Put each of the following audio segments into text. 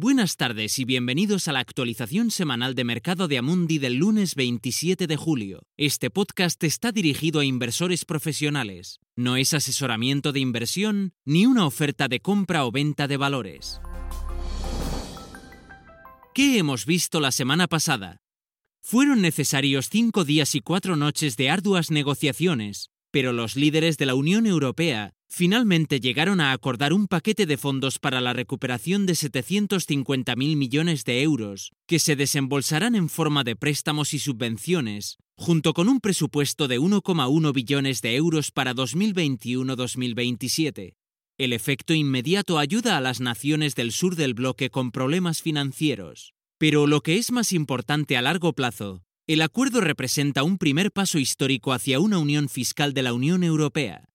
Buenas tardes y bienvenidos a la actualización semanal de mercado de Amundi del lunes 27 de julio. Este podcast está dirigido a inversores profesionales. No es asesoramiento de inversión ni una oferta de compra o venta de valores. ¿Qué hemos visto la semana pasada? Fueron necesarios cinco días y cuatro noches de arduas negociaciones, pero los líderes de la Unión Europea finalmente llegaron a acordar un paquete de fondos para la recuperación de 750.000 millones de euros, que se desembolsarán en forma de préstamos y subvenciones, junto con un presupuesto de 1,1 billones de euros para 2021-2027. El efecto inmediato ayuda a las naciones del sur del bloque con problemas financieros. Pero lo que es más importante a largo plazo el acuerdo representa un primer paso histórico hacia una unión fiscal de la Unión Europea.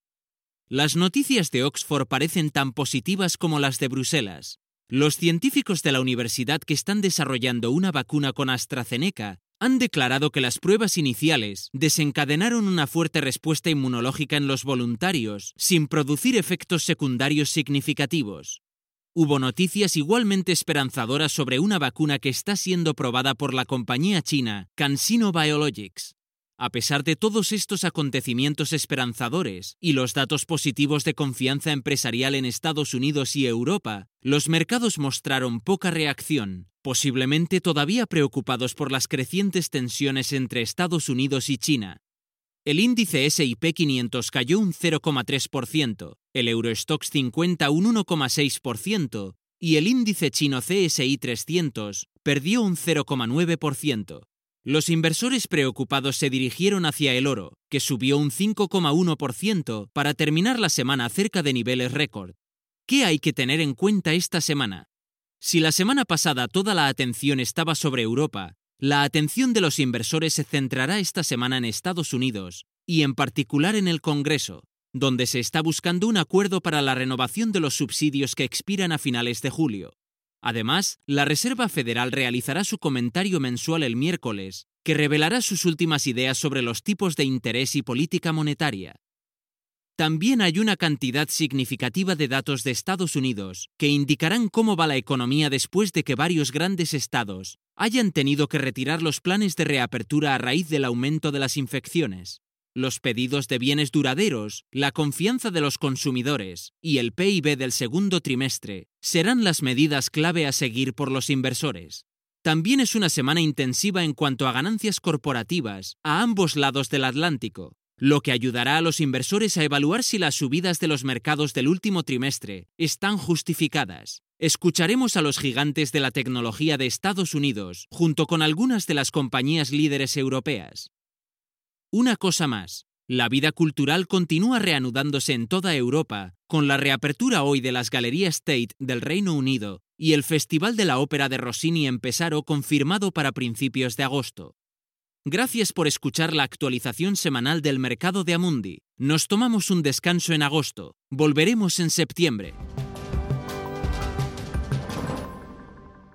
Las noticias de Oxford parecen tan positivas como las de Bruselas. Los científicos de la universidad que están desarrollando una vacuna con AstraZeneca han declarado que las pruebas iniciales desencadenaron una fuerte respuesta inmunológica en los voluntarios, sin producir efectos secundarios significativos. Hubo noticias igualmente esperanzadoras sobre una vacuna que está siendo probada por la compañía china CanSino Biologics. A pesar de todos estos acontecimientos esperanzadores y los datos positivos de confianza empresarial en Estados Unidos y Europa, los mercados mostraron poca reacción, posiblemente todavía preocupados por las crecientes tensiones entre Estados Unidos y China. El índice SIP 500 cayó un 0,3%, el Eurostox 50 un 1,6% y el índice chino CSI 300 perdió un 0,9%. Los inversores preocupados se dirigieron hacia el oro, que subió un 5,1% para terminar la semana cerca de niveles récord. ¿Qué hay que tener en cuenta esta semana? Si la semana pasada toda la atención estaba sobre Europa, la atención de los inversores se centrará esta semana en Estados Unidos y en particular en el Congreso, donde se está buscando un acuerdo para la renovación de los subsidios que expiran a finales de julio. Además, la Reserva Federal realizará su comentario mensual el miércoles, que revelará sus últimas ideas sobre los tipos de interés y política monetaria. También hay una cantidad significativa de datos de Estados Unidos que indicarán cómo va la economía después de que varios grandes estados hayan tenido que retirar los planes de reapertura a raíz del aumento de las infecciones. Los pedidos de bienes duraderos, la confianza de los consumidores y el PIB del segundo trimestre serán las medidas clave a seguir por los inversores. También es una semana intensiva en cuanto a ganancias corporativas a ambos lados del Atlántico, lo que ayudará a los inversores a evaluar si las subidas de los mercados del último trimestre están justificadas. Escucharemos a los gigantes de la tecnología de Estados Unidos, junto con algunas de las compañías líderes europeas. Una cosa más, la vida cultural continúa reanudándose en toda Europa, con la reapertura hoy de las Galerías State del Reino Unido y el Festival de la Ópera de Rossini en Pesaro confirmado para principios de agosto. Gracias por escuchar la actualización semanal del mercado de Amundi. Nos tomamos un descanso en agosto. Volveremos en septiembre.